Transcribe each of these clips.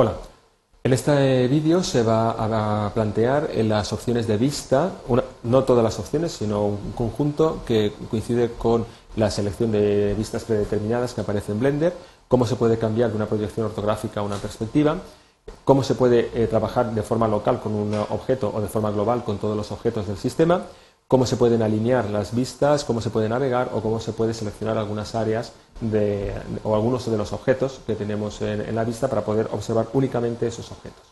Hola, en este vídeo se va a plantear las opciones de vista, no todas las opciones, sino un conjunto que coincide con la selección de vistas predeterminadas que aparece en Blender, cómo se puede cambiar de una proyección ortográfica a una perspectiva, cómo se puede eh, trabajar de forma local con un objeto o de forma global con todos los objetos del sistema, cómo se pueden alinear las vistas, cómo se puede navegar o cómo se puede seleccionar algunas áreas o algunos de los objetos que tenemos en, la vista para poder observar únicamente esos objetos.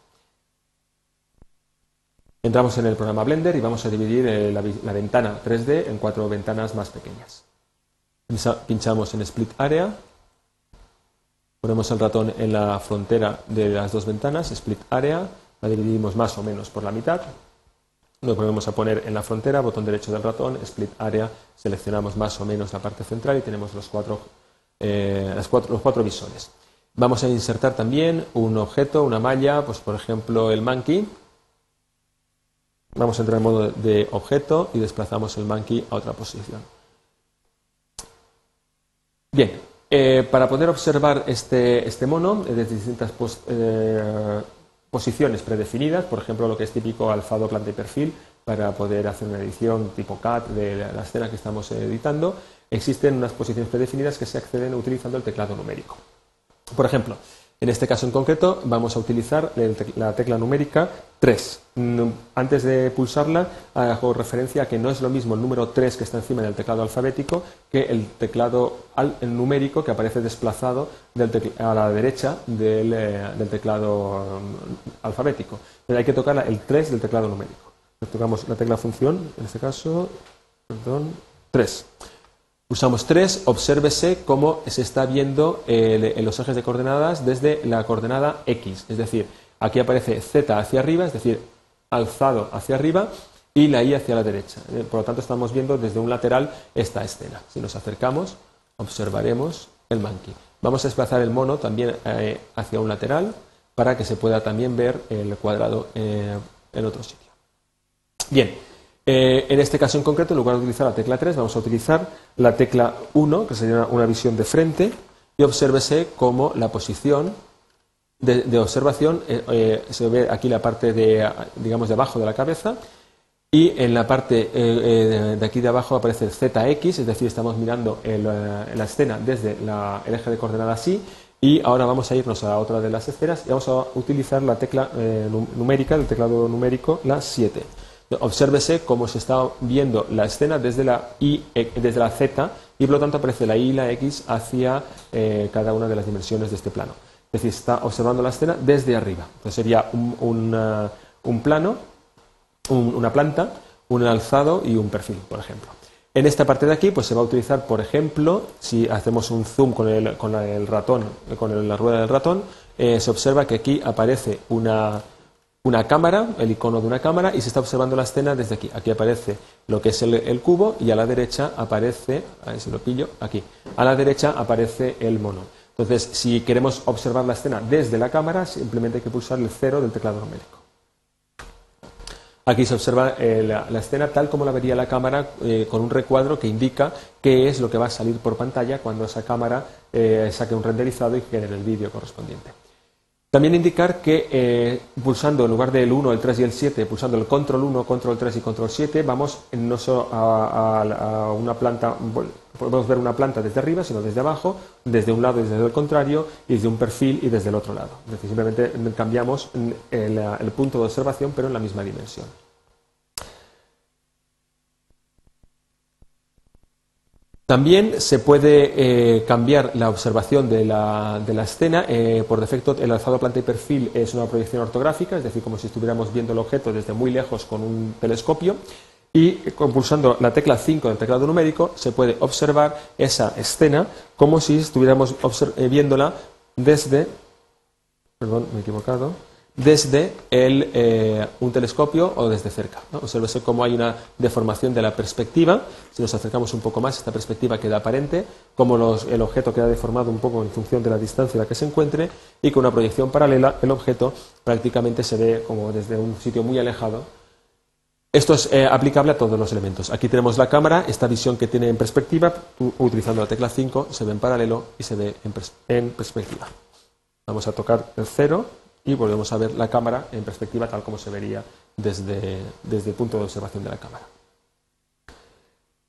Entramos en el programa Blender y vamos a dividir eh, la, ventana 3D en cuatro ventanas más pequeñas. Pinchamos en Split Area, ponemos el ratón en la frontera de las dos ventanas, Split Area, la dividimos más o menos por la mitad, nos volvemos a poner en la frontera, botón derecho del ratón, split area, seleccionamos más o menos la parte central y tenemos los cuatro, eh, los cuatro visores. Vamos a insertar también un objeto, una malla, pues por ejemplo el monkey. Vamos a entrar en modo de objeto y desplazamos el monkey a otra posición. Bien, eh, para poder observar este, este mono desde distintas eh, posiciones predefinidas, por ejemplo, lo que es típico alzado, planta y perfil, para poder hacer una edición tipo CAT de la escena que estamos editando, existen unas posiciones predefinidas que se acceden utilizando el teclado numérico. Por ejemplo, en este caso en concreto vamos a utilizar la tecla numérica 3. Antes de pulsarla hago referencia a que no es lo mismo el número 3 que está encima del teclado alfabético que el teclado numérico que aparece desplazado a la derecha del, eh, teclado mm, alfabético. Pero hay que tocar el 3 del teclado numérico. Tocamos la tecla función, en este caso, perdón, 3. Usamos 3, obsérvese cómo se está viendo en los ejes de coordenadas desde la coordenada X. Es decir, aquí aparece Z hacia arriba, es decir, alzado hacia arriba, y la Y hacia la derecha. Eh, por lo tanto, estamos viendo desde un lateral esta escena. Si nos acercamos, observaremos el monkey. Vamos a desplazar el mono también eh, hacia un lateral para que se pueda también ver el cuadrado eh, en otro sitio. Bien, eh, en este caso en concreto, en lugar de utilizar la tecla 3, vamos a utilizar la tecla 1, que sería una visión de frente, y obsérvese cómo la posición de, observación eh, eh, se ve aquí la parte de, digamos, de abajo de la cabeza, y en la parte de, aquí de abajo aparece el ZX, es decir, estamos mirando la escena desde el eje de coordenadas Y, y ahora vamos a irnos a otra de las esferas y vamos a utilizar la tecla numérica, el teclado numérico, la 7. Obsérvese cómo se está viendo la escena desde la, I, e, desde la Z y por lo tanto aparece la Y y la X hacia eh, cada una de las dimensiones de este plano. Es decir, está observando la escena desde arriba. Entonces sería un, uh, plano, una planta, un alzado y un perfil, por ejemplo. En esta parte de aquí pues se va a utilizar, por ejemplo, si hacemos un zoom con el, con el ratón, con la rueda del ratón, eh, se observa que aquí aparece una, una cámara, el icono de una cámara, y se está observando la escena desde aquí. Aquí aparece lo que es el, cubo y a la derecha aparece, a ver lo pillo, aquí, a la derecha aparece el mono. Entonces, si queremos observar la escena desde la cámara, simplemente hay que pulsar el cero del teclado numérico. Aquí se observa eh, la, escena tal como la vería la cámara eh, con un recuadro que indica qué es lo que va a salir por pantalla cuando esa cámara eh, saque un renderizado y genere el vídeo correspondiente. También indicar que eh, pulsando en lugar del 1, el 3 y el 7, pulsando el control 1, control 3 y control 7, vamos no solo a, una planta, podemos ver una planta desde arriba, sino desde abajo, desde un lado y desde el contrario, y desde un perfil y desde el otro lado. Es decir, simplemente cambiamos el punto de observación, pero en la misma dimensión. También se puede eh, cambiar la observación de la, escena. Eh, por defecto, el alzado planta y perfil es una proyección ortográfica, es decir, como si estuviéramos viendo el objeto desde muy lejos con un telescopio. Y pulsando la tecla 5 del teclado numérico se puede observar esa escena como si estuviéramos eh, viéndola desde. Perdón, me he equivocado desde eh, un telescopio o desde cerca. ¿no? Cómo hay una deformación de la perspectiva. Si nos acercamos un poco más, esta perspectiva queda aparente, como el objeto queda deformado un poco en función de la distancia en la que se encuentre, y con una proyección paralela el objeto prácticamente se ve como desde un sitio muy alejado. Esto es eh, aplicable a todos los elementos. Aquí tenemos la cámara, esta visión que tiene en perspectiva, utilizando la tecla 5, se ve en paralelo y se ve en, en perspectiva. Vamos a tocar el cero y volvemos a ver la cámara en perspectiva tal como se vería desde, desde el punto de observación de la cámara.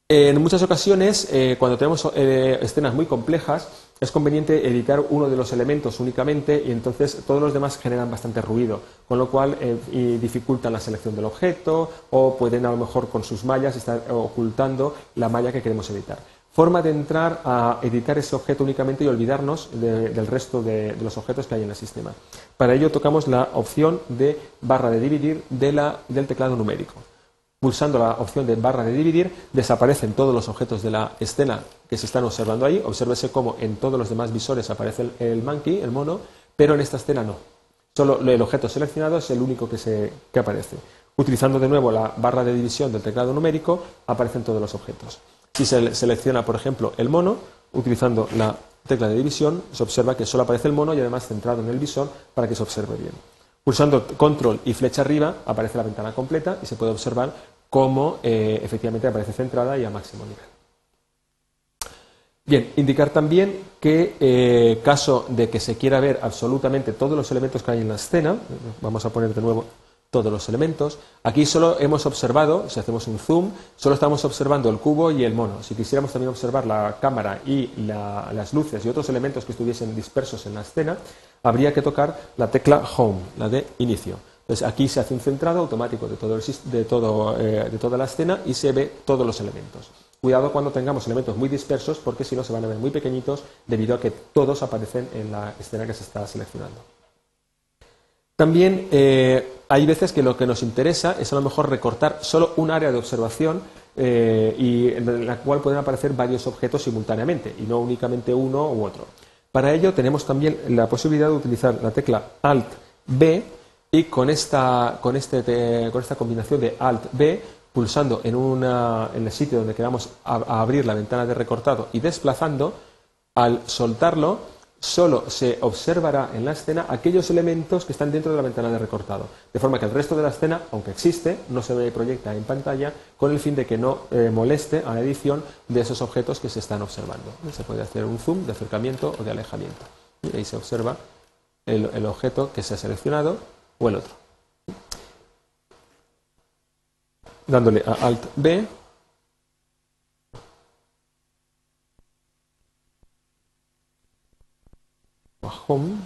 En muchas ocasiones, eh, cuando tenemos eh, escenas muy complejas, es conveniente editar uno de los elementos únicamente y entonces todos los demás generan bastante ruido, con lo cual eh, dificultan la selección del objeto o pueden a lo mejor con sus mallas estar ocultando la malla que queremos editar. Forma de entrar a editar ese objeto únicamente y olvidarnos del resto de, los objetos que hay en el sistema. Para ello tocamos la opción de barra de dividir del teclado numérico. Pulsando la opción de barra de dividir, desaparecen todos los objetos de la escena que se están observando ahí. Obsérvese cómo en todos los demás visores aparece el, monkey, el mono, pero en esta escena no. Solo el objeto seleccionado es el único que, se, que aparece. Utilizando de nuevo la barra de división del teclado numérico, aparecen todos los objetos. Si se selecciona, por ejemplo, el mono, utilizando la tecla de división, se observa que solo aparece el mono y además centrado en el visor para que se observe bien. Pulsando control y flecha arriba aparece la ventana completa y se puede observar cómo eh, efectivamente aparece centrada y a máximo nivel. Bien, indicar también que eh, caso de que se quiera ver absolutamente todos los elementos que hay en la escena, vamos a poner de nuevo todos los elementos. Aquí solo hemos observado, si hacemos un zoom, solo estamos observando el cubo y el mono. Si quisiéramos también observar la cámara y las luces y otros elementos que estuviesen dispersos en la escena, habría que tocar la tecla Home, la de inicio. Entonces aquí se hace un centrado automático de, todo de, todo, eh, de toda la escena y se ve todos los elementos. Cuidado cuando tengamos elementos muy dispersos porque si no se van a ver muy pequeñitos debido a que todos aparecen en la escena que se está seleccionando. También eh, hay veces que lo que nos interesa es a lo mejor recortar solo un área de observación eh, y en la cual pueden aparecer varios objetos simultáneamente y no únicamente uno u otro. Para ello tenemos también la posibilidad de utilizar la tecla Alt B y con esta, con este, con esta combinación de Alt B pulsando en, una, en el sitio donde queramos abrir la ventana de recortado y desplazando, al soltarlo solo se observará en la escena aquellos elementos que están dentro de la ventana de recortado. De forma que el resto de la escena, aunque existe, no se proyecta en pantalla con el fin de que no eh, moleste a la edición de esos objetos que se están observando. Se puede hacer un zoom de acercamiento o de alejamiento. Y ahí se observa el, el objeto que se ha seleccionado o el otro. Dándole a Alt B home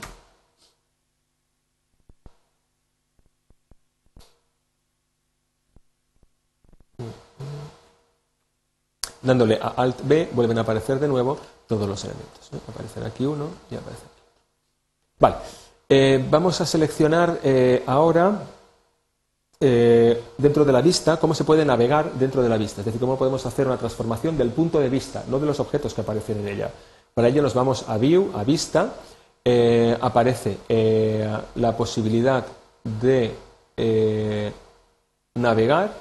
dándole a Alt B vuelven a aparecer de nuevo todos los elementos. Aparecen aquí uno y aparece aquí. Vale, eh, vamos a seleccionar eh, ahora eh, dentro de la vista cómo se puede navegar dentro de la vista, es decir, cómo podemos hacer una transformación del punto de vista, no de los objetos que aparecen en ella. Para ello nos vamos a View, a Vista, eh, aparece eh, la posibilidad de eh, navegar,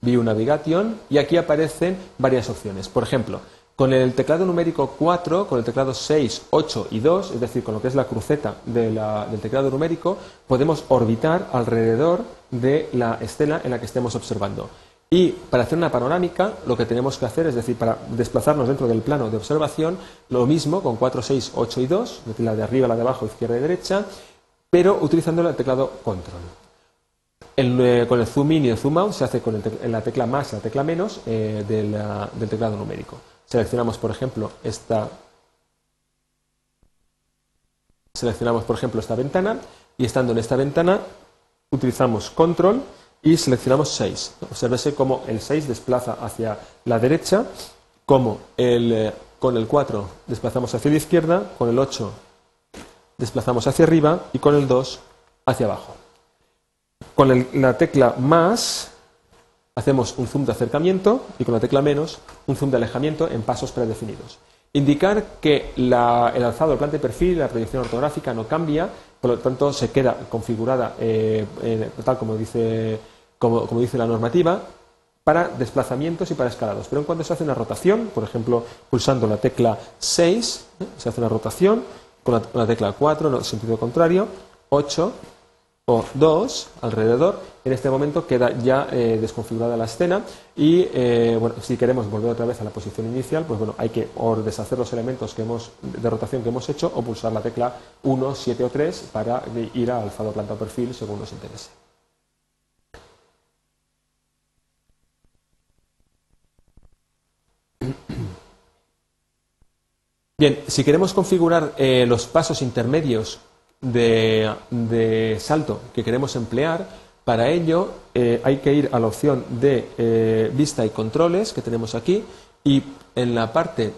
View Navigation, y aquí aparecen varias opciones. Por ejemplo, con el teclado numérico 4, con el teclado 6, 8 y 2, es decir, con lo que es la cruceta del teclado numérico, podemos orbitar alrededor de la escena en la que estemos observando. Y para hacer una panorámica, lo que tenemos que hacer, es decir, para desplazarnos dentro del plano de observación, lo mismo con 4, 6, 8 y 2, es decir, la de arriba, la de abajo, izquierda y derecha, pero utilizando el teclado control. Eh, con el zoom in y el zoom out se hace con la tecla más y la tecla menos eh, del teclado numérico. Seleccionamos, por ejemplo, esta. Seleccionamos, por ejemplo, esta ventana y estando en esta ventana utilizamos control y seleccionamos 6. Obsérvese cómo el 6 desplaza hacia la derecha, como el, eh, con el 4 desplazamos hacia la izquierda, con el 8 desplazamos hacia arriba y con el 2 hacia abajo. Con la tecla más hacemos un zoom de acercamiento y con la tecla menos un zoom de alejamiento en pasos predefinidos. Indicar que el alzado del planta de perfil, la proyección ortográfica no cambia, por lo tanto se queda configurada eh, tal como dice como, dice la normativa, para desplazamientos y para escalados. Pero en cuanto se hace una rotación, por ejemplo, pulsando la tecla 6, ¿eh? se hace una rotación, con la, tecla 4, en sentido contrario, 8, o 2 alrededor, en este momento queda ya eh, desconfigurada la escena y eh, bueno, si queremos volver otra vez a la posición inicial, pues bueno, hay que o deshacer los elementos que hemos, de rotación que hemos hecho o pulsar la tecla 1, 7 o 3 para ir al alzado planta o perfil según nos interese. Bien, si queremos configurar eh, los pasos intermedios de, salto que queremos emplear, para ello eh, hay que ir a la opción de eh, vista y controles que tenemos aquí y en la parte,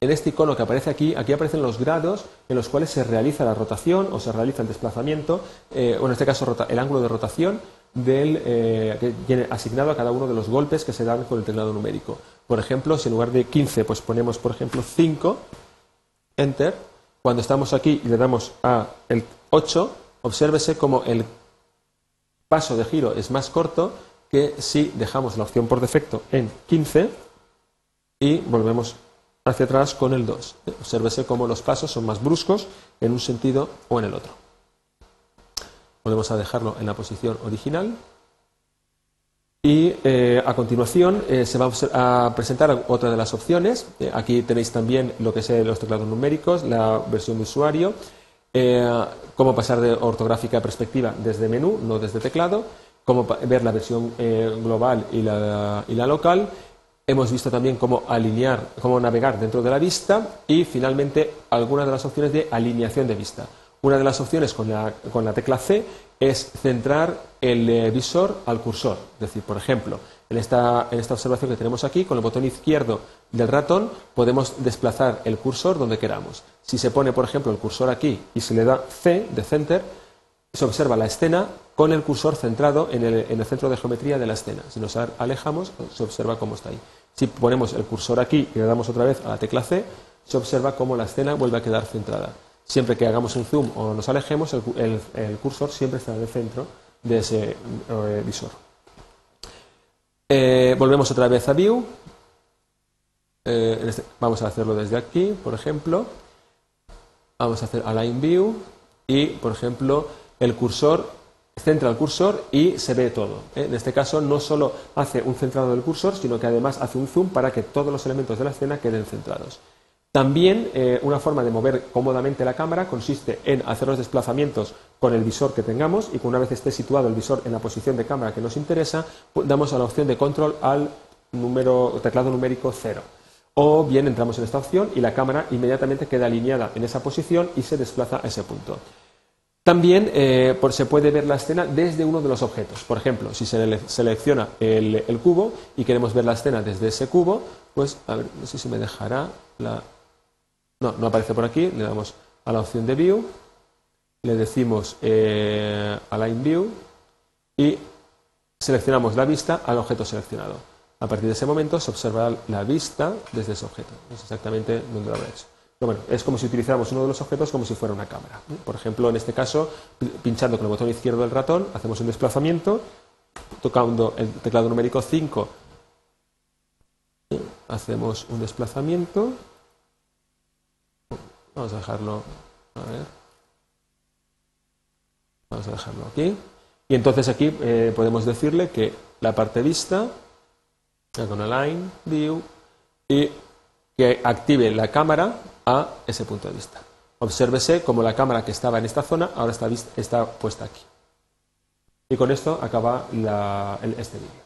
en este icono que aparece aquí, aquí aparecen los grados en los cuales se realiza la rotación o se realiza el desplazamiento, o en este caso el ángulo de rotación del, que viene asignado a cada uno de los golpes que se dan con el teclado numérico. Por ejemplo, si en lugar de 15 pues ponemos por ejemplo 5, Enter, cuando estamos aquí y le damos a el 8, obsérvese como el paso de giro es más corto que si dejamos la opción por defecto en 15 y volvemos hacia atrás con el 2. Obsérvese cómo los pasos son más bruscos en un sentido o en el otro. Volvemos a dejarlo en la posición original. Y eh, a continuación eh, se va a presentar otra de las opciones. Eh, aquí tenéis también lo que es los teclados numéricos, la versión de usuario, cómo pasar de ortográfica a perspectiva desde menú, no desde teclado, cómo ver la versión global y la, local. Hemos visto también cómo alinear, cómo navegar dentro de la vista y finalmente algunas de las opciones de alineación de vista. Una de las opciones con la tecla C es centrar el visor al cursor. Es decir, por ejemplo, en esta, en esta observación que tenemos aquí, con el botón izquierdo del ratón, podemos desplazar el cursor donde queramos. Si se pone, por ejemplo, el cursor aquí y se le da C de center, se observa la escena con el cursor centrado en el, en el centro de geometría de la escena. Si nos alejamos, se observa cómo está ahí. Si ponemos el cursor aquí y le damos otra vez a la tecla C, se observa cómo la escena vuelve a quedar centrada. Siempre que hagamos un zoom o nos alejemos, el, cursor siempre estará en el centro de ese eh, visor. Eh, volvemos otra vez a View. Eh, este, vamos a hacerlo desde aquí, por ejemplo. Vamos a hacer Align View y, por ejemplo, el cursor centra el cursor y se ve todo. En este caso no solo hace un centrado del cursor, sino que además hace un zoom para que todos los elementos de la escena queden centrados. También eh, una forma de mover cómodamente la cámara consiste en hacer los desplazamientos con el visor que tengamos y que una vez esté situado el visor en la posición de cámara que nos interesa, damos a la opción de control al número, teclado numérico 0. O bien entramos en esta opción y la cámara inmediatamente queda alineada en esa posición y se desplaza a ese punto. También eh, se puede ver la escena desde uno de los objetos. Por ejemplo, si se selecciona el, el, cubo y queremos ver la escena desde ese cubo, pues a ver, no sé si me dejará la no, no aparece por aquí. Le damos a la opción de View, le decimos eh, Align View y seleccionamos la vista al objeto seleccionado. A partir de ese momento se observará la vista desde ese objeto. Es exactamente donde lo habrá hecho. Bueno, es como si utilizáramos uno de los objetos como si fuera una cámara. Por ejemplo, en este caso, pinchando con el botón izquierdo del ratón, hacemos un desplazamiento, tocando el teclado numérico 5, hacemos un desplazamiento Vamos a dejarlo, a ver. Vamos a dejarlo aquí. Y entonces aquí eh, podemos decirle que la parte vista, con align, view, y que active la cámara a ese punto de vista. Obsérvese como la cámara que estaba en esta zona ahora está, está puesta aquí. Y con esto acaba este vídeo.